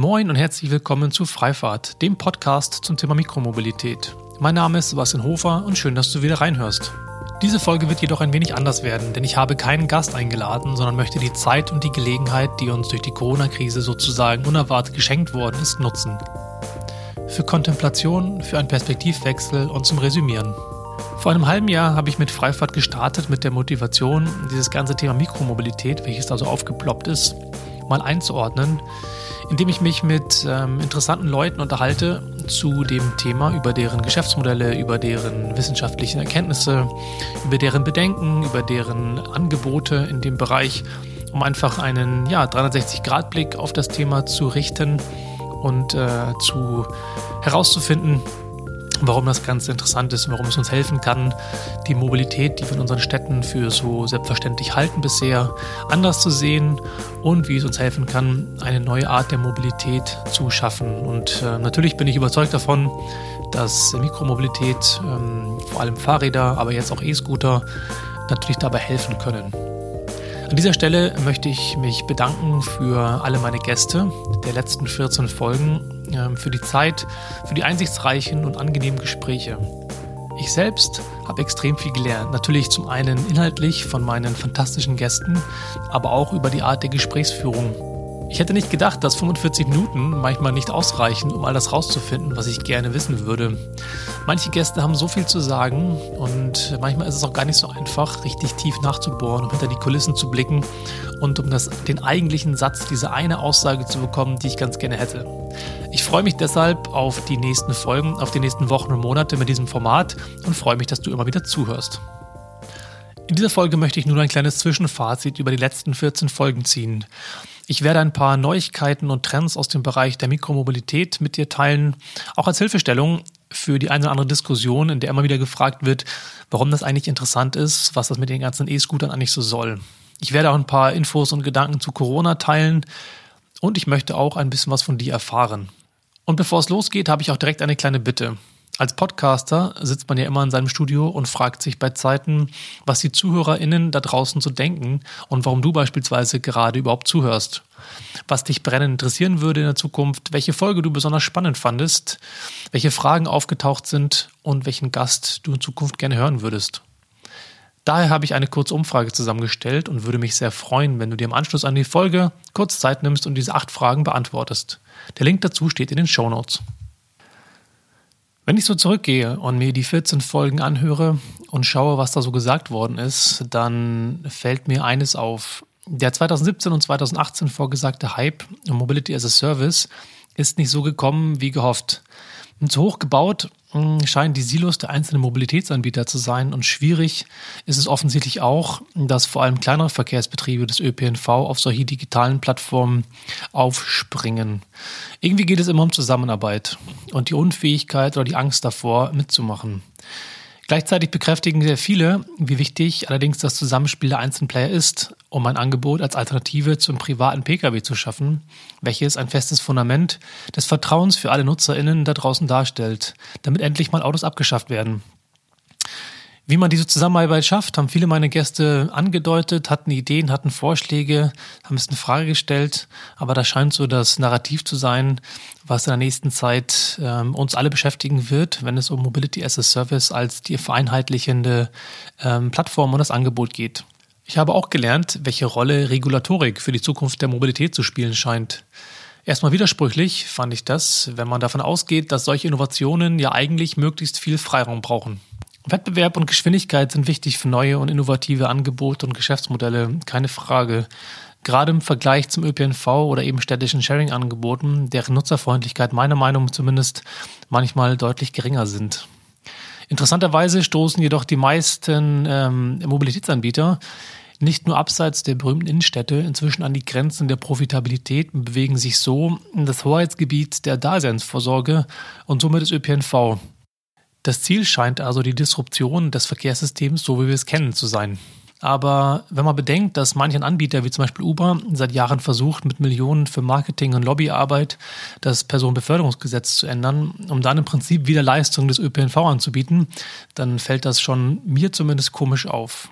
Moin und herzlich willkommen zu Freifahrt, dem Podcast zum Thema Mikromobilität. Mein Name ist Sebastian Hofer und schön, dass du wieder reinhörst. Diese Folge wird jedoch ein wenig anders werden, denn ich habe keinen Gast eingeladen, sondern möchte die Zeit und die Gelegenheit, die uns durch die Corona-Krise sozusagen unerwartet geschenkt worden ist, nutzen. Für Kontemplation, für einen Perspektivwechsel und zum Resümieren. Vor einem halben Jahr habe ich mit Freifahrt gestartet mit der Motivation, dieses ganze Thema Mikromobilität, welches also aufgeploppt ist, mal einzuordnen, indem ich mich mit ähm, interessanten Leuten unterhalte zu dem Thema, über deren Geschäftsmodelle, über deren wissenschaftlichen Erkenntnisse, über deren Bedenken, über deren Angebote in dem Bereich, um einfach einen ja, 360-Grad-Blick auf das Thema zu richten und äh, zu herauszufinden, warum das Ganze interessant ist, warum es uns helfen kann, die Mobilität, die wir in unseren Städten für so selbstverständlich halten bisher, anders zu sehen und wie es uns helfen kann, eine neue Art der Mobilität zu schaffen. Und äh, natürlich bin ich überzeugt davon, dass Mikromobilität, ähm, vor allem Fahrräder, aber jetzt auch E-Scooter, natürlich dabei helfen können. An dieser Stelle möchte ich mich bedanken für alle meine Gäste der letzten 14 Folgen, für die Zeit, für die einsichtsreichen und angenehmen Gespräche. Ich selbst habe extrem viel gelernt. Natürlich zum einen inhaltlich von meinen fantastischen Gästen, aber auch über die Art der Gesprächsführung. Ich hätte nicht gedacht, dass 45 Minuten manchmal nicht ausreichen, um all das rauszufinden, was ich gerne wissen würde. Manche Gäste haben so viel zu sagen und manchmal ist es auch gar nicht so einfach, richtig tief nachzubohren, um hinter die Kulissen zu blicken und um das, den eigentlichen Satz, diese eine Aussage zu bekommen, die ich ganz gerne hätte. Ich freue mich deshalb auf die nächsten Folgen, auf die nächsten Wochen und Monate mit diesem Format und freue mich, dass du immer wieder zuhörst. In dieser Folge möchte ich nur ein kleines Zwischenfazit über die letzten 14 Folgen ziehen. Ich werde ein paar Neuigkeiten und Trends aus dem Bereich der Mikromobilität mit dir teilen, auch als Hilfestellung für die eine oder andere Diskussion, in der immer wieder gefragt wird, warum das eigentlich interessant ist, was das mit den ganzen E-Scootern eigentlich so soll. Ich werde auch ein paar Infos und Gedanken zu Corona teilen und ich möchte auch ein bisschen was von dir erfahren. Und bevor es losgeht, habe ich auch direkt eine kleine Bitte. Als Podcaster sitzt man ja immer in seinem Studio und fragt sich bei Zeiten, was die ZuhörerInnen da draußen so denken und warum du beispielsweise gerade überhaupt zuhörst. Was dich brennend interessieren würde in der Zukunft, welche Folge du besonders spannend fandest, welche Fragen aufgetaucht sind und welchen Gast du in Zukunft gerne hören würdest. Daher habe ich eine kurze Umfrage zusammengestellt und würde mich sehr freuen, wenn du dir im Anschluss an die Folge kurz Zeit nimmst und diese acht Fragen beantwortest. Der Link dazu steht in den Show Notes. Wenn ich so zurückgehe und mir die 14 Folgen anhöre und schaue, was da so gesagt worden ist, dann fällt mir eines auf. Der 2017 und 2018 vorgesagte Hype Mobility as a Service ist nicht so gekommen wie gehofft. Zu hoch gebaut hm, scheinen die Silos der einzelnen Mobilitätsanbieter zu sein und schwierig ist es offensichtlich auch, dass vor allem kleinere Verkehrsbetriebe des ÖPNV auf solche digitalen Plattformen aufspringen. Irgendwie geht es immer um Zusammenarbeit und die Unfähigkeit oder die Angst davor mitzumachen. Gleichzeitig bekräftigen sehr viele, wie wichtig allerdings das Zusammenspiel der einzelnen Player ist, um ein Angebot als Alternative zum privaten Pkw zu schaffen, welches ein festes Fundament des Vertrauens für alle NutzerInnen da draußen darstellt, damit endlich mal Autos abgeschafft werden. Wie man diese Zusammenarbeit schafft, haben viele meiner Gäste angedeutet, hatten Ideen, hatten Vorschläge, haben es in Frage gestellt. Aber das scheint so das Narrativ zu sein, was in der nächsten Zeit ähm, uns alle beschäftigen wird, wenn es um Mobility as a Service als die vereinheitlichende ähm, Plattform und das Angebot geht. Ich habe auch gelernt, welche Rolle Regulatorik für die Zukunft der Mobilität zu spielen scheint. Erstmal widersprüchlich fand ich das, wenn man davon ausgeht, dass solche Innovationen ja eigentlich möglichst viel Freiraum brauchen. Wettbewerb und Geschwindigkeit sind wichtig für neue und innovative Angebote und Geschäftsmodelle, keine Frage. Gerade im Vergleich zum ÖPNV oder eben städtischen Sharing-Angeboten, deren Nutzerfreundlichkeit meiner Meinung zumindest manchmal deutlich geringer sind. Interessanterweise stoßen jedoch die meisten ähm, Mobilitätsanbieter nicht nur abseits der berühmten Innenstädte inzwischen an die Grenzen der Profitabilität und bewegen sich so in das Hoheitsgebiet der Daseinsvorsorge und somit des ÖPNV. Das Ziel scheint also die Disruption des Verkehrssystems, so wie wir es kennen, zu sein. Aber wenn man bedenkt, dass manchen Anbieter wie zum Beispiel Uber seit Jahren versucht, mit Millionen für Marketing und Lobbyarbeit das Personenbeförderungsgesetz zu ändern, um dann im Prinzip wieder Leistungen des ÖPNV anzubieten, dann fällt das schon mir zumindest komisch auf.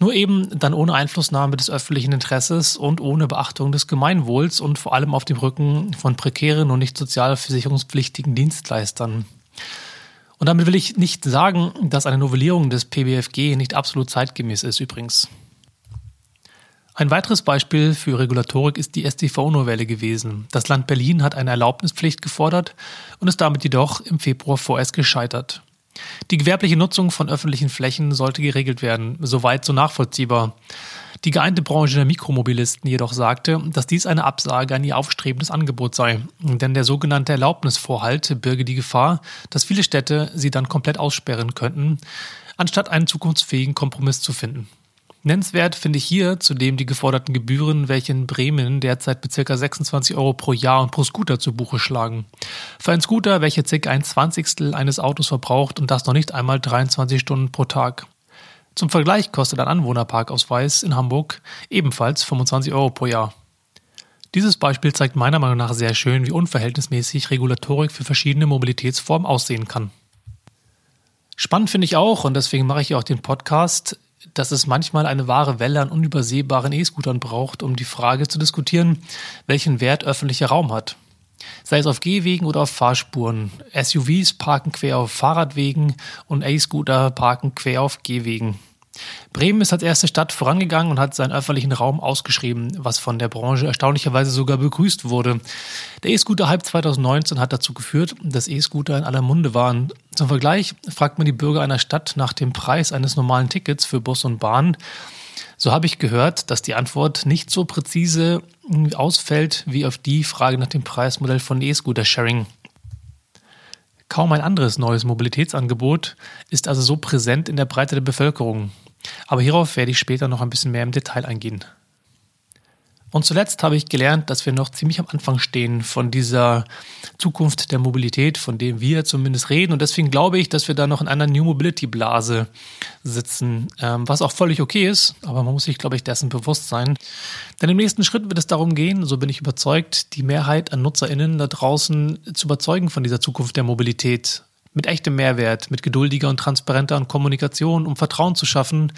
Nur eben dann ohne Einflussnahme des öffentlichen Interesses und ohne Beachtung des Gemeinwohls und vor allem auf dem Rücken von prekären und nicht sozialversicherungspflichtigen Dienstleistern. Und damit will ich nicht sagen, dass eine Novellierung des PBFG nicht absolut zeitgemäß ist übrigens. Ein weiteres Beispiel für Regulatorik ist die StV-Novelle gewesen. Das Land Berlin hat eine Erlaubnispflicht gefordert und ist damit jedoch im Februar vorerst gescheitert. Die gewerbliche Nutzung von öffentlichen Flächen sollte geregelt werden, soweit so nachvollziehbar. Die geeinte Branche der Mikromobilisten jedoch sagte, dass dies eine Absage an ihr aufstrebendes Angebot sei, denn der sogenannte Erlaubnisvorhalt birge die Gefahr, dass viele Städte sie dann komplett aussperren könnten, anstatt einen zukunftsfähigen Kompromiss zu finden. Nennenswert finde ich hier zudem die geforderten Gebühren, welche in Bremen derzeit mit ca. 26 Euro pro Jahr und pro Scooter zu Buche schlagen. Für einen Scooter, welcher ca. ein Zwanzigstel eines Autos verbraucht und das noch nicht einmal 23 Stunden pro Tag. Zum Vergleich kostet ein Anwohnerparkausweis in Hamburg ebenfalls 25 Euro pro Jahr. Dieses Beispiel zeigt meiner Meinung nach sehr schön, wie unverhältnismäßig Regulatorik für verschiedene Mobilitätsformen aussehen kann. Spannend finde ich auch, und deswegen mache ich hier auch den Podcast, dass es manchmal eine wahre Welle an unübersehbaren E-Scootern braucht, um die Frage zu diskutieren, welchen Wert öffentlicher Raum hat. Sei es auf Gehwegen oder auf Fahrspuren. SUVs parken quer auf Fahrradwegen und E-Scooter parken quer auf Gehwegen. Bremen ist als erste Stadt vorangegangen und hat seinen öffentlichen Raum ausgeschrieben, was von der Branche erstaunlicherweise sogar begrüßt wurde. Der E-Scooter-Hype 2019 hat dazu geführt, dass E-Scooter in aller Munde waren. Zum Vergleich fragt man die Bürger einer Stadt nach dem Preis eines normalen Tickets für Bus und Bahn. So habe ich gehört, dass die Antwort nicht so präzise ausfällt wie auf die Frage nach dem Preismodell von E-Scooter-Sharing. Kaum ein anderes neues Mobilitätsangebot ist also so präsent in der Breite der Bevölkerung. Aber hierauf werde ich später noch ein bisschen mehr im Detail eingehen. Und zuletzt habe ich gelernt, dass wir noch ziemlich am Anfang stehen von dieser Zukunft der Mobilität, von dem wir zumindest reden. Und deswegen glaube ich, dass wir da noch in einer New Mobility Blase sitzen, ähm, was auch völlig okay ist. Aber man muss sich, glaube ich, dessen bewusst sein. Denn im nächsten Schritt wird es darum gehen, so bin ich überzeugt, die Mehrheit an NutzerInnen da draußen zu überzeugen von dieser Zukunft der Mobilität. Mit echtem Mehrwert, mit geduldiger und transparenter Kommunikation, um Vertrauen zu schaffen,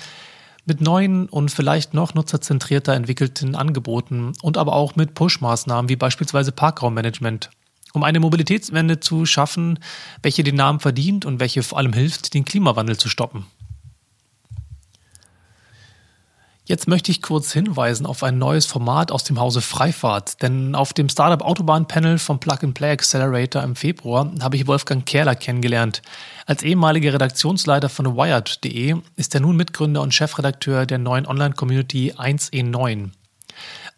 mit neuen und vielleicht noch nutzerzentrierter entwickelten Angeboten und aber auch mit Push-Maßnahmen wie beispielsweise Parkraummanagement, um eine Mobilitätswende zu schaffen, welche den Namen verdient und welche vor allem hilft, den Klimawandel zu stoppen. Jetzt möchte ich kurz hinweisen auf ein neues Format aus dem Hause Freifahrt, denn auf dem Startup Autobahn Panel vom Plug and Play Accelerator im Februar habe ich Wolfgang Kerler kennengelernt. Als ehemaliger Redaktionsleiter von Wired.de ist er nun Mitgründer und Chefredakteur der neuen Online-Community 1E9.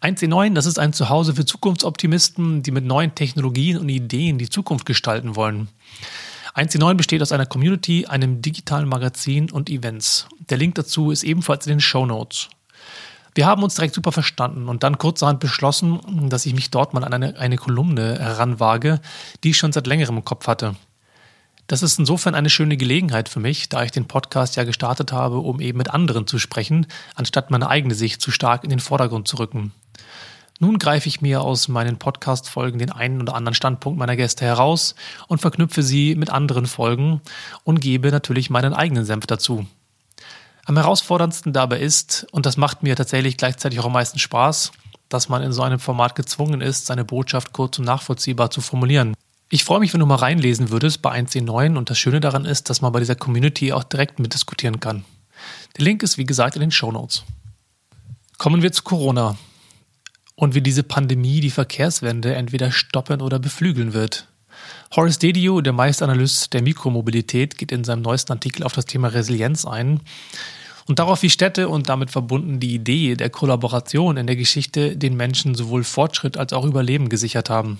1E9, das ist ein Zuhause für Zukunftsoptimisten, die mit neuen Technologien und Ideen die Zukunft gestalten wollen. 1C9 besteht aus einer Community, einem digitalen Magazin und Events. Der Link dazu ist ebenfalls in den Show Notes. Wir haben uns direkt super verstanden und dann kurzerhand beschlossen, dass ich mich dort mal an eine, eine Kolumne heranwage, die ich schon seit längerem im Kopf hatte. Das ist insofern eine schöne Gelegenheit für mich, da ich den Podcast ja gestartet habe, um eben mit anderen zu sprechen, anstatt meine eigene Sicht zu stark in den Vordergrund zu rücken. Nun greife ich mir aus meinen Podcast-Folgen den einen oder anderen Standpunkt meiner Gäste heraus und verknüpfe sie mit anderen Folgen und gebe natürlich meinen eigenen Senf dazu. Am herausforderndsten dabei ist, und das macht mir tatsächlich gleichzeitig auch am meisten Spaß, dass man in so einem Format gezwungen ist, seine Botschaft kurz und nachvollziehbar zu formulieren. Ich freue mich, wenn du mal reinlesen würdest bei 1C9 und das Schöne daran ist, dass man bei dieser Community auch direkt mitdiskutieren kann. Der Link ist wie gesagt in den Show Notes. Kommen wir zu Corona und wie diese Pandemie die Verkehrswende entweder stoppen oder beflügeln wird. Horace Dediu, der Meisteranalyst der Mikromobilität, geht in seinem neuesten Artikel auf das Thema Resilienz ein und darauf, wie Städte und damit verbunden die Idee der Kollaboration in der Geschichte den Menschen sowohl Fortschritt als auch Überleben gesichert haben.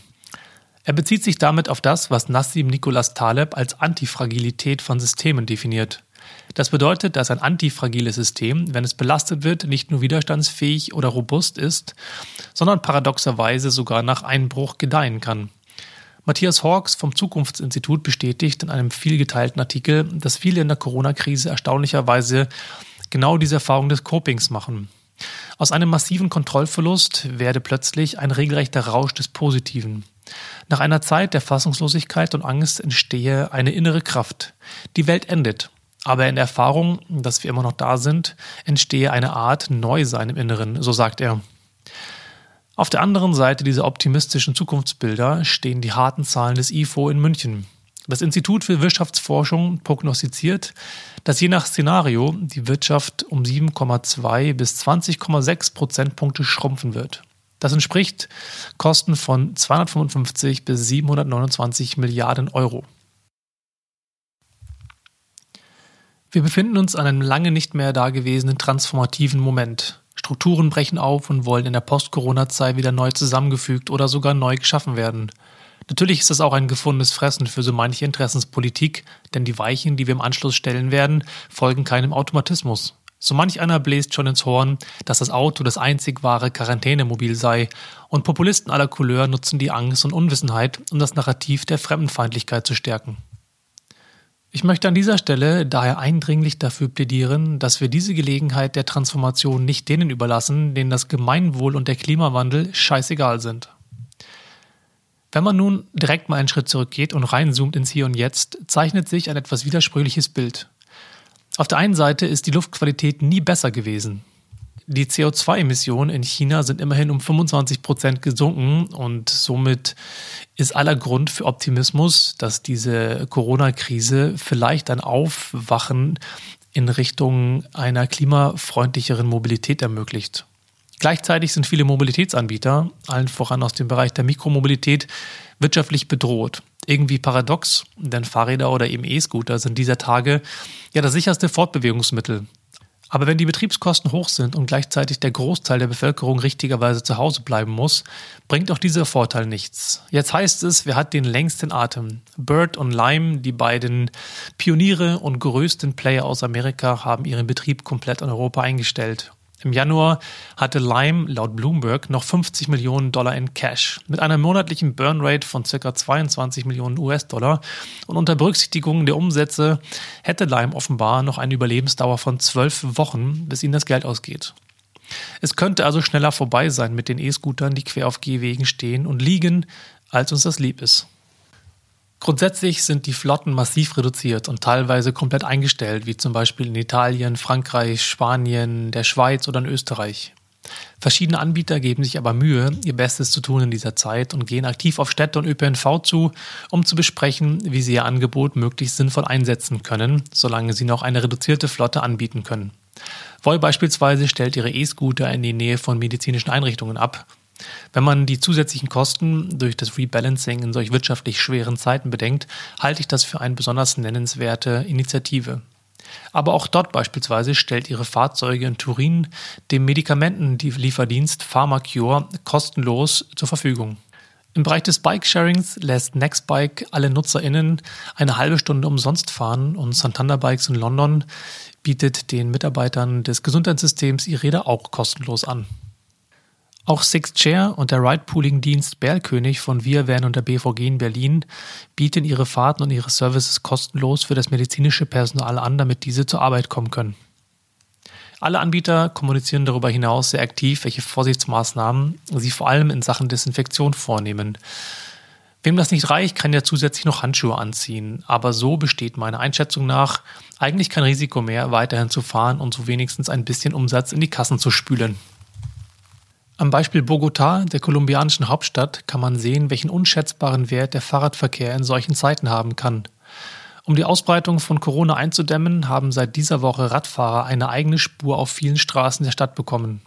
Er bezieht sich damit auf das, was Nassim Nicholas Taleb als Antifragilität von Systemen definiert. Das bedeutet, dass ein antifragiles System, wenn es belastet wird, nicht nur widerstandsfähig oder robust ist, sondern paradoxerweise sogar nach Einbruch gedeihen kann. Matthias Hawks vom Zukunftsinstitut bestätigt in einem vielgeteilten Artikel, dass viele in der Corona-Krise erstaunlicherweise genau diese Erfahrung des Copings machen. Aus einem massiven Kontrollverlust werde plötzlich ein regelrechter Rausch des Positiven. Nach einer Zeit der Fassungslosigkeit und Angst entstehe eine innere Kraft. Die Welt endet. Aber in der Erfahrung, dass wir immer noch da sind, entstehe eine Art Neusein im Inneren, so sagt er. Auf der anderen Seite dieser optimistischen Zukunftsbilder stehen die harten Zahlen des IFO in München. Das Institut für Wirtschaftsforschung prognostiziert, dass je nach Szenario die Wirtschaft um 7,2 bis 20,6 Prozentpunkte schrumpfen wird. Das entspricht Kosten von 255 bis 729 Milliarden Euro. Wir befinden uns an einem lange nicht mehr dagewesenen transformativen Moment. Strukturen brechen auf und wollen in der Post-Corona-Zeit wieder neu zusammengefügt oder sogar neu geschaffen werden. Natürlich ist das auch ein gefundenes Fressen für so manche Interessenspolitik, denn die Weichen, die wir im Anschluss stellen werden, folgen keinem Automatismus. So manch einer bläst schon ins Horn, dass das Auto das einzig wahre Quarantänemobil sei, und Populisten aller Couleur nutzen die Angst und Unwissenheit, um das Narrativ der Fremdenfeindlichkeit zu stärken. Ich möchte an dieser Stelle daher eindringlich dafür plädieren, dass wir diese Gelegenheit der Transformation nicht denen überlassen, denen das Gemeinwohl und der Klimawandel scheißegal sind. Wenn man nun direkt mal einen Schritt zurückgeht und reinzoomt ins Hier und Jetzt, zeichnet sich ein etwas widersprüchliches Bild. Auf der einen Seite ist die Luftqualität nie besser gewesen. Die CO2-Emissionen in China sind immerhin um 25 Prozent gesunken und somit ist aller Grund für Optimismus, dass diese Corona-Krise vielleicht ein Aufwachen in Richtung einer klimafreundlicheren Mobilität ermöglicht. Gleichzeitig sind viele Mobilitätsanbieter, allen voran aus dem Bereich der Mikromobilität, wirtschaftlich bedroht. Irgendwie paradox, denn Fahrräder oder eben E-Scooter sind dieser Tage ja das sicherste Fortbewegungsmittel. Aber wenn die Betriebskosten hoch sind und gleichzeitig der Großteil der Bevölkerung richtigerweise zu Hause bleiben muss, bringt auch dieser Vorteil nichts. Jetzt heißt es, wer hat den längsten Atem? Bird und Lime, die beiden Pioniere und größten Player aus Amerika, haben ihren Betrieb komplett in Europa eingestellt. Im Januar hatte Lime laut Bloomberg noch 50 Millionen Dollar in Cash mit einer monatlichen Burnrate von ca. 22 Millionen US-Dollar und unter Berücksichtigung der Umsätze hätte Lime offenbar noch eine Überlebensdauer von zwölf Wochen, bis ihnen das Geld ausgeht. Es könnte also schneller vorbei sein mit den E-Scootern, die quer auf Gehwegen stehen und liegen, als uns das lieb ist. Grundsätzlich sind die Flotten massiv reduziert und teilweise komplett eingestellt, wie zum Beispiel in Italien, Frankreich, Spanien, der Schweiz oder in Österreich. Verschiedene Anbieter geben sich aber Mühe, ihr Bestes zu tun in dieser Zeit und gehen aktiv auf Städte und ÖPNV zu, um zu besprechen, wie sie ihr Angebot möglichst sinnvoll einsetzen können, solange sie noch eine reduzierte Flotte anbieten können. Voi beispielsweise stellt ihre E-Scooter in die Nähe von medizinischen Einrichtungen ab wenn man die zusätzlichen Kosten durch das Rebalancing in solch wirtschaftlich schweren Zeiten bedenkt, halte ich das für eine besonders nennenswerte Initiative. Aber auch dort beispielsweise stellt ihre Fahrzeuge in Turin dem Medikamentenlieferdienst Pharmacure kostenlos zur Verfügung. Im Bereich des Bike-Sharings lässt Nextbike alle NutzerInnen eine halbe Stunde umsonst fahren und Santander Bikes in London bietet den Mitarbeitern des Gesundheitssystems ihre Räder auch kostenlos an. Auch Six Chair und der Ride-Pooling-Dienst Berlkönig von Wir und der BVG in Berlin bieten ihre Fahrten und ihre Services kostenlos für das medizinische Personal an, damit diese zur Arbeit kommen können. Alle Anbieter kommunizieren darüber hinaus sehr aktiv, welche Vorsichtsmaßnahmen sie vor allem in Sachen Desinfektion vornehmen. Wem das nicht reicht, kann ja zusätzlich noch Handschuhe anziehen. Aber so besteht meiner Einschätzung nach eigentlich kein Risiko mehr, weiterhin zu fahren und so wenigstens ein bisschen Umsatz in die Kassen zu spülen. Am Beispiel Bogotá, der kolumbianischen Hauptstadt, kann man sehen, welchen unschätzbaren Wert der Fahrradverkehr in solchen Zeiten haben kann. Um die Ausbreitung von Corona einzudämmen, haben seit dieser Woche Radfahrer eine eigene Spur auf vielen Straßen der Stadt bekommen.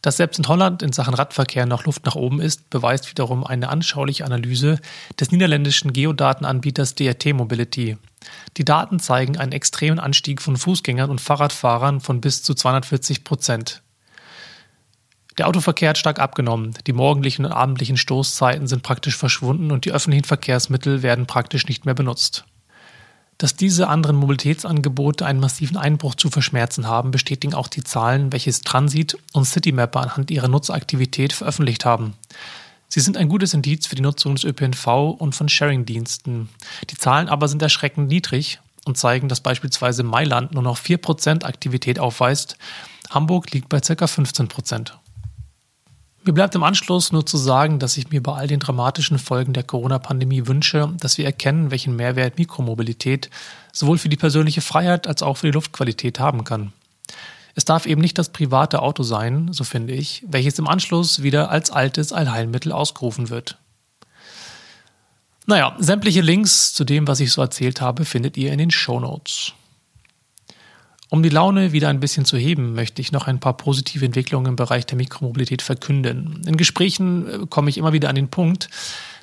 Dass selbst in Holland in Sachen Radverkehr noch Luft nach oben ist, beweist wiederum eine anschauliche Analyse des niederländischen Geodatenanbieters DRT Mobility. Die Daten zeigen einen extremen Anstieg von Fußgängern und Fahrradfahrern von bis zu 240 Prozent. Der Autoverkehr hat stark abgenommen. Die morgendlichen und abendlichen Stoßzeiten sind praktisch verschwunden und die öffentlichen Verkehrsmittel werden praktisch nicht mehr benutzt. Dass diese anderen Mobilitätsangebote einen massiven Einbruch zu verschmerzen haben, bestätigen auch die Zahlen, welches Transit und Citymapper anhand ihrer Nutzaktivität veröffentlicht haben. Sie sind ein gutes Indiz für die Nutzung des ÖPNV und von Sharing-Diensten. Die Zahlen aber sind erschreckend niedrig und zeigen, dass beispielsweise Mailand nur noch 4% Aktivität aufweist. Hamburg liegt bei ca. 15%. Mir bleibt im Anschluss nur zu sagen, dass ich mir bei all den dramatischen Folgen der Corona-Pandemie wünsche, dass wir erkennen, welchen Mehrwert Mikromobilität sowohl für die persönliche Freiheit als auch für die Luftqualität haben kann. Es darf eben nicht das private Auto sein, so finde ich, welches im Anschluss wieder als altes Allheilmittel ausgerufen wird. Naja, sämtliche Links zu dem, was ich so erzählt habe, findet ihr in den Show Notes. Um die Laune wieder ein bisschen zu heben, möchte ich noch ein paar positive Entwicklungen im Bereich der Mikromobilität verkünden. In Gesprächen äh, komme ich immer wieder an den Punkt,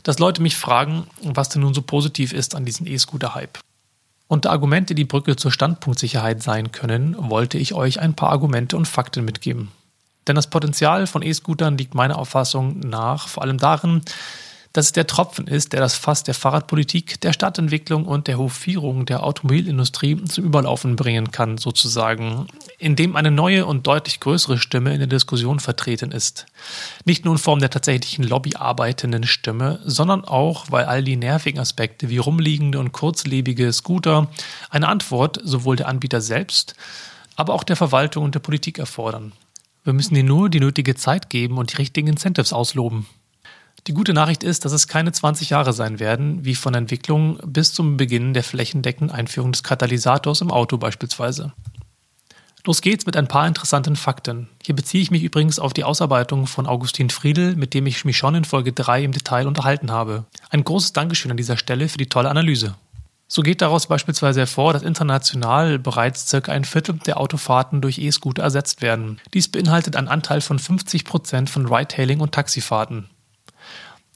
dass Leute mich fragen, was denn nun so positiv ist an diesem E-Scooter-Hype. Unter Argumente, die Brücke zur Standpunktsicherheit sein können, wollte ich euch ein paar Argumente und Fakten mitgeben. Denn das Potenzial von E-Scootern liegt meiner Auffassung nach vor allem darin, dass es der Tropfen ist, der das Fass der Fahrradpolitik, der Stadtentwicklung und der Hofierung der Automobilindustrie zum Überlaufen bringen kann, sozusagen, indem eine neue und deutlich größere Stimme in der Diskussion vertreten ist. Nicht nur in Form der tatsächlichen lobbyarbeitenden Stimme, sondern auch, weil all die nervigen Aspekte wie rumliegende und kurzlebige Scooter eine Antwort sowohl der Anbieter selbst, aber auch der Verwaltung und der Politik erfordern. Wir müssen ihnen nur die nötige Zeit geben und die richtigen Incentives ausloben. Die gute Nachricht ist, dass es keine 20 Jahre sein werden, wie von Entwicklung bis zum Beginn der flächendeckenden Einführung des Katalysators im Auto beispielsweise. Los geht's mit ein paar interessanten Fakten. Hier beziehe ich mich übrigens auf die Ausarbeitung von Augustin Friedel, mit dem ich mich schon in Folge 3 im Detail unterhalten habe. Ein großes Dankeschön an dieser Stelle für die tolle Analyse. So geht daraus beispielsweise hervor, dass international bereits circa ein Viertel der Autofahrten durch E-Scooter ersetzt werden. Dies beinhaltet einen Anteil von 50 Prozent von Ride-Hailing und Taxifahrten.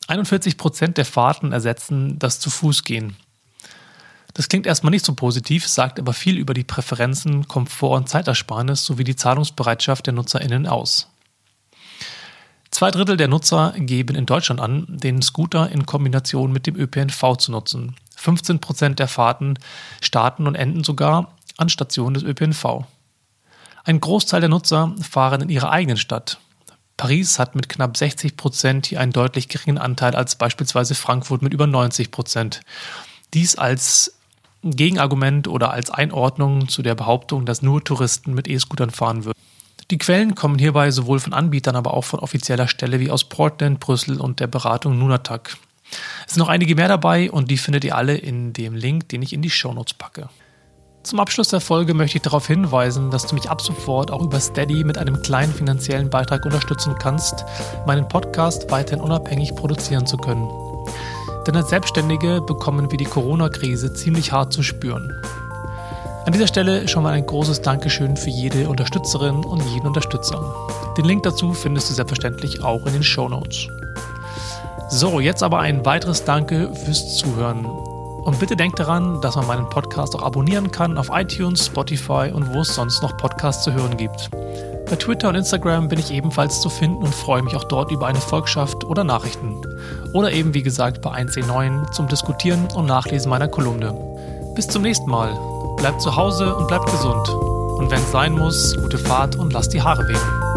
41 Prozent der Fahrten ersetzen das zu Fuß gehen. Das klingt erstmal nicht so positiv, sagt aber viel über die Präferenzen, Komfort und Zeitersparnis sowie die Zahlungsbereitschaft der NutzerInnen aus. Zwei Drittel der Nutzer geben in Deutschland an, den Scooter in Kombination mit dem ÖPNV zu nutzen. 15 Prozent der Fahrten starten und enden sogar an Stationen des ÖPNV. Ein Großteil der Nutzer fahren in ihrer eigenen Stadt. Paris hat mit knapp 60 Prozent hier einen deutlich geringen Anteil als beispielsweise Frankfurt mit über 90 Prozent. Dies als Gegenargument oder als Einordnung zu der Behauptung, dass nur Touristen mit E-Scootern fahren würden. Die Quellen kommen hierbei sowohl von Anbietern, aber auch von offizieller Stelle wie aus Portland, Brüssel und der Beratung Nunatak. Es sind noch einige mehr dabei und die findet ihr alle in dem Link, den ich in die Shownotes packe. Zum Abschluss der Folge möchte ich darauf hinweisen, dass du mich ab sofort auch über Steady mit einem kleinen finanziellen Beitrag unterstützen kannst, meinen Podcast weiterhin unabhängig produzieren zu können. Denn als Selbstständige bekommen wir die Corona-Krise ziemlich hart zu spüren. An dieser Stelle schon mal ein großes Dankeschön für jede Unterstützerin und jeden Unterstützer. Den Link dazu findest du selbstverständlich auch in den Show Notes. So, jetzt aber ein weiteres Danke fürs Zuhören. Und bitte denkt daran, dass man meinen Podcast auch abonnieren kann auf iTunes, Spotify und wo es sonst noch Podcasts zu hören gibt. Bei Twitter und Instagram bin ich ebenfalls zu finden und freue mich auch dort über eine Volkschaft oder Nachrichten. Oder eben wie gesagt bei 1C9 zum Diskutieren und Nachlesen meiner Kolumne. Bis zum nächsten Mal. Bleibt zu Hause und bleibt gesund. Und wenn es sein muss, gute Fahrt und lasst die Haare wehen.